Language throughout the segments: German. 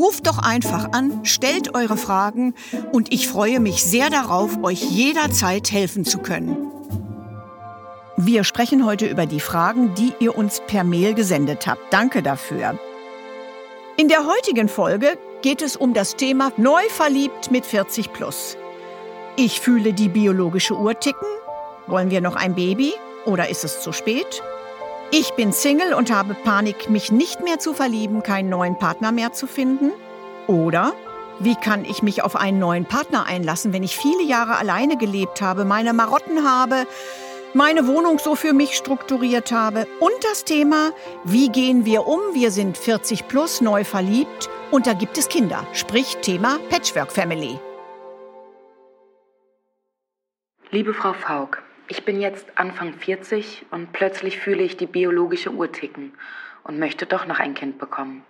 Ruft doch einfach an, stellt eure Fragen und ich freue mich sehr darauf, euch jederzeit helfen zu können. Wir sprechen heute über die Fragen, die ihr uns per Mail gesendet habt. Danke dafür. In der heutigen Folge geht es um das Thema Neu verliebt mit 40 plus. Ich fühle die biologische Uhr ticken. Wollen wir noch ein Baby oder ist es zu spät? Ich bin Single und habe Panik, mich nicht mehr zu verlieben, keinen neuen Partner mehr zu finden. Oder wie kann ich mich auf einen neuen Partner einlassen, wenn ich viele Jahre alleine gelebt habe, meine Marotten habe, meine Wohnung so für mich strukturiert habe? Und das Thema, wie gehen wir um? Wir sind 40 plus, neu verliebt und da gibt es Kinder, sprich Thema Patchwork Family. Liebe Frau Faulk, ich bin jetzt Anfang 40 und plötzlich fühle ich die biologische Uhr ticken und möchte doch noch ein Kind bekommen.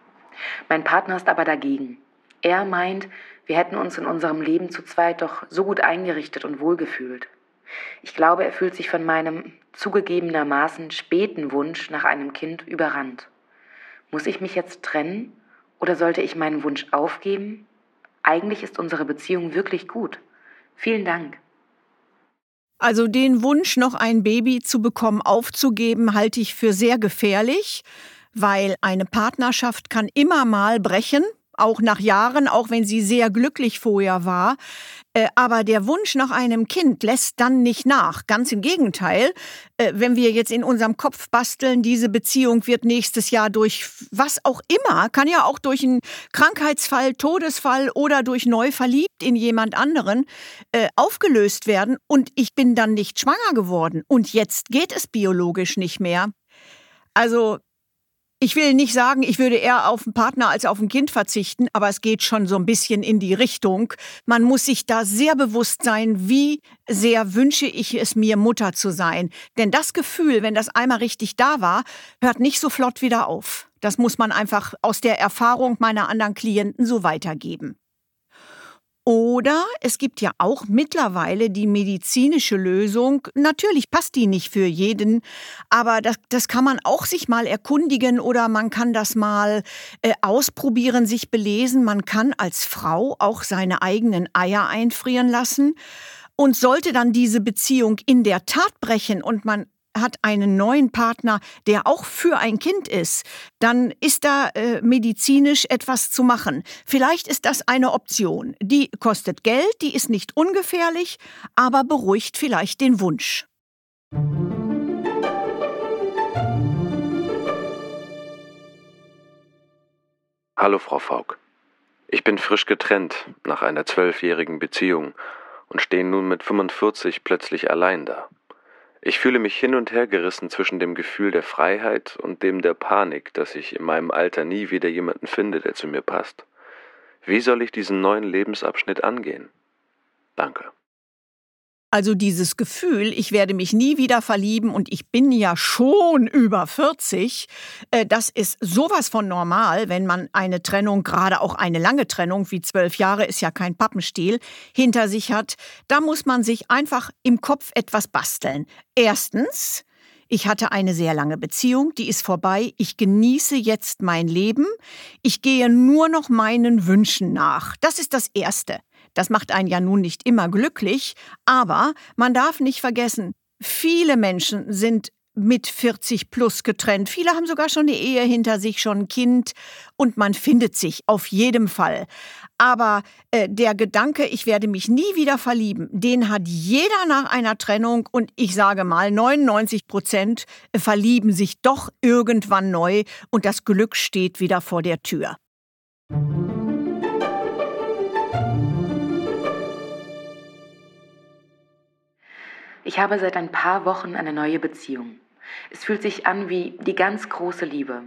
Mein Partner ist aber dagegen. Er meint, wir hätten uns in unserem Leben zu zweit doch so gut eingerichtet und wohlgefühlt. Ich glaube, er fühlt sich von meinem zugegebenermaßen späten Wunsch nach einem Kind überrannt. Muss ich mich jetzt trennen oder sollte ich meinen Wunsch aufgeben? Eigentlich ist unsere Beziehung wirklich gut. Vielen Dank. Also den Wunsch, noch ein Baby zu bekommen, aufzugeben, halte ich für sehr gefährlich, weil eine Partnerschaft kann immer mal brechen auch nach Jahren, auch wenn sie sehr glücklich vorher war. Äh, aber der Wunsch nach einem Kind lässt dann nicht nach. Ganz im Gegenteil, äh, wenn wir jetzt in unserem Kopf basteln, diese Beziehung wird nächstes Jahr durch was auch immer, kann ja auch durch einen Krankheitsfall, Todesfall oder durch neu verliebt in jemand anderen äh, aufgelöst werden und ich bin dann nicht schwanger geworden und jetzt geht es biologisch nicht mehr. Also ich will nicht sagen, ich würde eher auf einen Partner als auf ein Kind verzichten, aber es geht schon so ein bisschen in die Richtung. Man muss sich da sehr bewusst sein, wie sehr wünsche ich es mir, Mutter zu sein. Denn das Gefühl, wenn das einmal richtig da war, hört nicht so flott wieder auf. Das muss man einfach aus der Erfahrung meiner anderen Klienten so weitergeben. Oder es gibt ja auch mittlerweile die medizinische Lösung. Natürlich passt die nicht für jeden, aber das, das kann man auch sich mal erkundigen oder man kann das mal äh, ausprobieren, sich belesen. Man kann als Frau auch seine eigenen Eier einfrieren lassen. Und sollte dann diese Beziehung in der Tat brechen und man hat einen neuen Partner, der auch für ein Kind ist, dann ist da äh, medizinisch etwas zu machen. Vielleicht ist das eine Option. Die kostet Geld, die ist nicht ungefährlich, aber beruhigt vielleicht den Wunsch. Hallo Frau Faulk. Ich bin frisch getrennt nach einer zwölfjährigen Beziehung und stehe nun mit 45 plötzlich allein da. Ich fühle mich hin und her gerissen zwischen dem Gefühl der Freiheit und dem der Panik, dass ich in meinem Alter nie wieder jemanden finde, der zu mir passt. Wie soll ich diesen neuen Lebensabschnitt angehen? Danke. Also dieses Gefühl, ich werde mich nie wieder verlieben und ich bin ja schon über 40, äh, das ist sowas von normal, wenn man eine Trennung, gerade auch eine lange Trennung, wie zwölf Jahre ist ja kein Pappenstiel, hinter sich hat. Da muss man sich einfach im Kopf etwas basteln. Erstens, ich hatte eine sehr lange Beziehung, die ist vorbei. Ich genieße jetzt mein Leben. Ich gehe nur noch meinen Wünschen nach. Das ist das Erste. Das macht einen ja nun nicht immer glücklich, aber man darf nicht vergessen, viele Menschen sind mit 40 plus getrennt. Viele haben sogar schon eine Ehe hinter sich, schon ein Kind und man findet sich auf jeden Fall. Aber äh, der Gedanke, ich werde mich nie wieder verlieben, den hat jeder nach einer Trennung und ich sage mal, 99 Prozent verlieben sich doch irgendwann neu und das Glück steht wieder vor der Tür. Ich habe seit ein paar Wochen eine neue Beziehung. Es fühlt sich an wie die ganz große Liebe.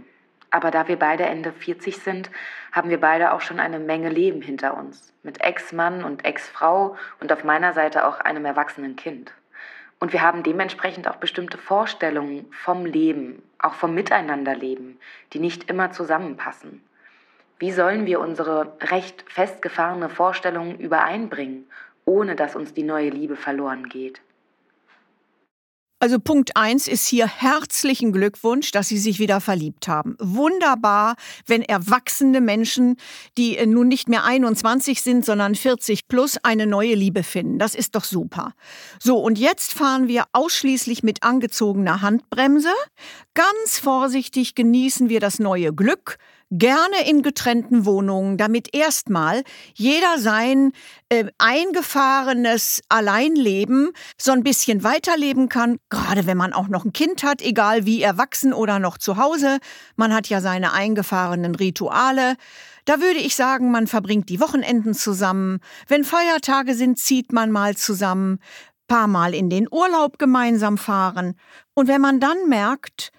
Aber da wir beide Ende 40 sind, haben wir beide auch schon eine Menge Leben hinter uns. Mit Ex-Mann und Ex-Frau und auf meiner Seite auch einem erwachsenen Kind. Und wir haben dementsprechend auch bestimmte Vorstellungen vom Leben, auch vom Miteinanderleben, die nicht immer zusammenpassen. Wie sollen wir unsere recht festgefahrene Vorstellungen übereinbringen, ohne dass uns die neue Liebe verloren geht? Also Punkt eins ist hier herzlichen Glückwunsch, dass Sie sich wieder verliebt haben. Wunderbar, wenn erwachsene Menschen, die äh, nun nicht mehr 21 sind, sondern 40 plus, eine neue Liebe finden. Das ist doch super. So, und jetzt fahren wir ausschließlich mit angezogener Handbremse. Ganz vorsichtig genießen wir das neue Glück, gerne in getrennten Wohnungen, damit erstmal jeder sein äh, eingefahrenes Alleinleben so ein bisschen weiterleben kann, gerade wenn man auch noch ein Kind hat, egal wie erwachsen oder noch zu Hause. Man hat ja seine eingefahrenen Rituale. Da würde ich sagen, man verbringt die Wochenenden zusammen. Wenn Feiertage sind, zieht man mal zusammen, paar Mal in den Urlaub gemeinsam fahren. Und wenn man dann merkt,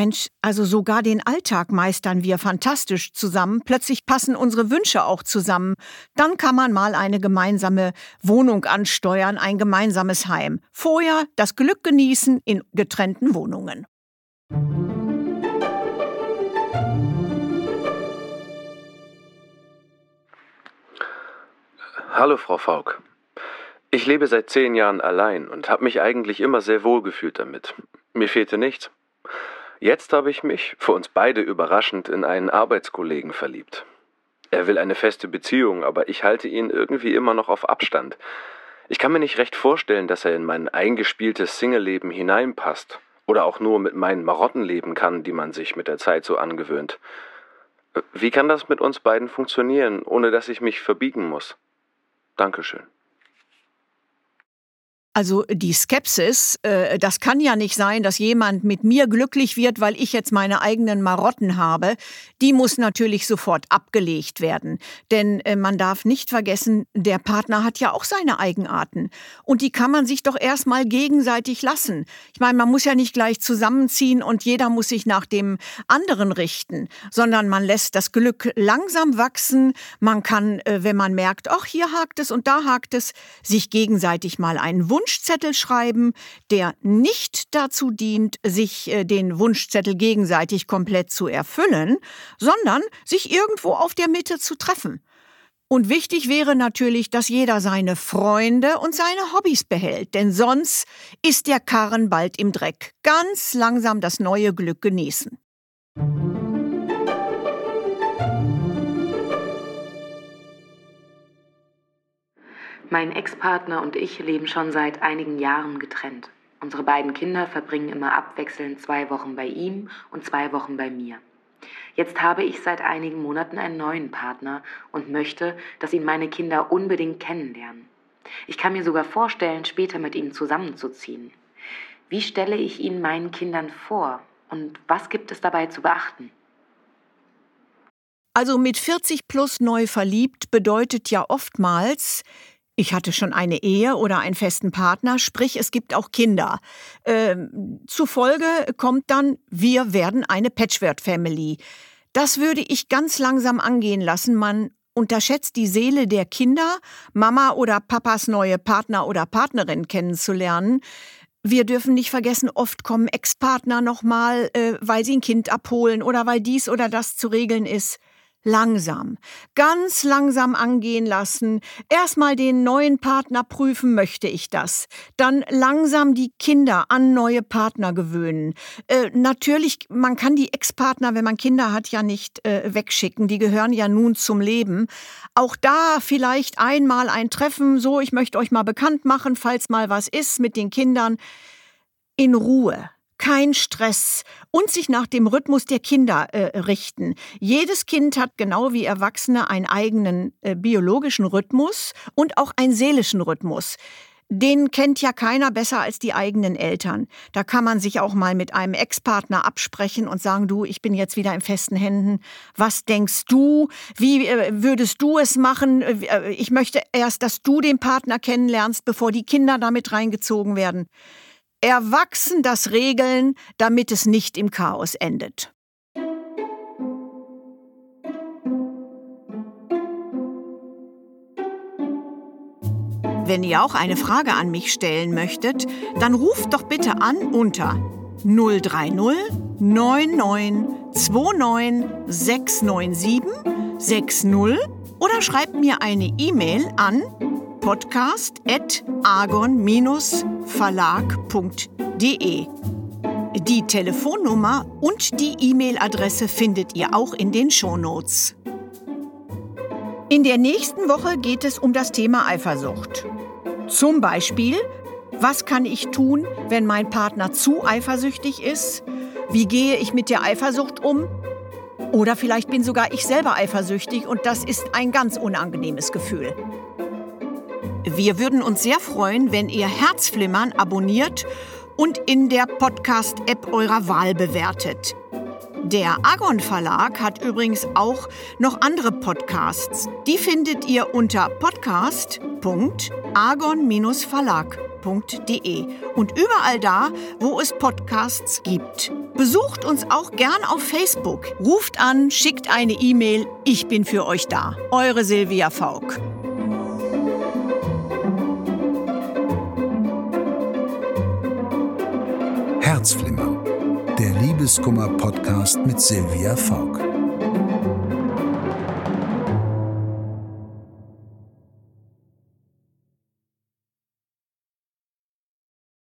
Mensch, also sogar den Alltag meistern wir fantastisch zusammen. Plötzlich passen unsere Wünsche auch zusammen. Dann kann man mal eine gemeinsame Wohnung ansteuern, ein gemeinsames Heim. Vorher das Glück genießen in getrennten Wohnungen. Hallo, Frau Faulk. Ich lebe seit zehn Jahren allein und habe mich eigentlich immer sehr wohl gefühlt damit. Mir fehlte nichts. Jetzt habe ich mich, für uns beide überraschend, in einen Arbeitskollegen verliebt. Er will eine feste Beziehung, aber ich halte ihn irgendwie immer noch auf Abstand. Ich kann mir nicht recht vorstellen, dass er in mein eingespieltes Single-Leben hineinpasst oder auch nur mit meinen Marotten leben kann, die man sich mit der Zeit so angewöhnt. Wie kann das mit uns beiden funktionieren, ohne dass ich mich verbiegen muss? Dankeschön. Also die Skepsis, äh, das kann ja nicht sein, dass jemand mit mir glücklich wird, weil ich jetzt meine eigenen Marotten habe. Die muss natürlich sofort abgelegt werden. Denn äh, man darf nicht vergessen, der Partner hat ja auch seine Eigenarten. Und die kann man sich doch erstmal gegenseitig lassen. Ich meine, man muss ja nicht gleich zusammenziehen und jeder muss sich nach dem anderen richten, sondern man lässt das Glück langsam wachsen. Man kann, äh, wenn man merkt, ach, hier hakt es und da hakt es, sich gegenseitig mal einen Wunsch Wunschzettel schreiben, der nicht dazu dient, sich äh, den Wunschzettel gegenseitig komplett zu erfüllen, sondern sich irgendwo auf der Mitte zu treffen. Und wichtig wäre natürlich, dass jeder seine Freunde und seine Hobbys behält, denn sonst ist der Karren bald im Dreck. Ganz langsam das neue Glück genießen. Mein Ex-Partner und ich leben schon seit einigen Jahren getrennt. Unsere beiden Kinder verbringen immer abwechselnd zwei Wochen bei ihm und zwei Wochen bei mir. Jetzt habe ich seit einigen Monaten einen neuen Partner und möchte, dass ihn meine Kinder unbedingt kennenlernen. Ich kann mir sogar vorstellen, später mit ihm zusammenzuziehen. Wie stelle ich ihn meinen Kindern vor und was gibt es dabei zu beachten? Also mit 40 plus neu verliebt bedeutet ja oftmals, ich hatte schon eine Ehe oder einen festen Partner, sprich es gibt auch Kinder. Ähm, zufolge kommt dann, wir werden eine Patchwork-Family. Das würde ich ganz langsam angehen lassen. Man unterschätzt die Seele der Kinder, Mama oder Papas neue Partner oder Partnerin kennenzulernen. Wir dürfen nicht vergessen, oft kommen Ex-Partner nochmal, äh, weil sie ein Kind abholen oder weil dies oder das zu regeln ist langsam, ganz langsam angehen lassen. Erstmal den neuen Partner prüfen, möchte ich das. Dann langsam die Kinder an neue Partner gewöhnen. Äh, natürlich, man kann die Ex-Partner, wenn man Kinder hat, ja nicht äh, wegschicken. Die gehören ja nun zum Leben. Auch da vielleicht einmal ein Treffen, so, ich möchte euch mal bekannt machen, falls mal was ist mit den Kindern. In Ruhe kein Stress und sich nach dem Rhythmus der Kinder äh, richten. Jedes Kind hat genau wie Erwachsene einen eigenen äh, biologischen Rhythmus und auch einen seelischen Rhythmus den kennt ja keiner besser als die eigenen Eltern. Da kann man sich auch mal mit einem Ex-Partner absprechen und sagen, du, ich bin jetzt wieder in festen Händen. Was denkst du? Wie äh, würdest du es machen? Äh, ich möchte erst, dass du den Partner kennenlernst, bevor die Kinder damit reingezogen werden. Erwachsen das regeln, damit es nicht im Chaos endet. Wenn ihr auch eine Frage an mich stellen möchtet, dann ruft doch bitte an unter 030 99 29 697 60 oder schreibt mir eine E-Mail an podcast.argon-verlag.de. Die Telefonnummer und die E-Mail-Adresse findet ihr auch in den Shownotes. In der nächsten Woche geht es um das Thema Eifersucht. Zum Beispiel, was kann ich tun, wenn mein Partner zu eifersüchtig ist? Wie gehe ich mit der Eifersucht um? Oder vielleicht bin sogar ich selber eifersüchtig und das ist ein ganz unangenehmes Gefühl. Wir würden uns sehr freuen, wenn ihr Herzflimmern abonniert und in der Podcast-App eurer Wahl bewertet. Der Agon Verlag hat übrigens auch noch andere Podcasts. Die findet ihr unter podcast.agon-verlag.de und überall da, wo es Podcasts gibt. Besucht uns auch gern auf Facebook. Ruft an, schickt eine E-Mail. Ich bin für euch da. Eure Silvia Faulk. Herzflimmer der Liebeskummer-Podcast mit Silvia Faulk.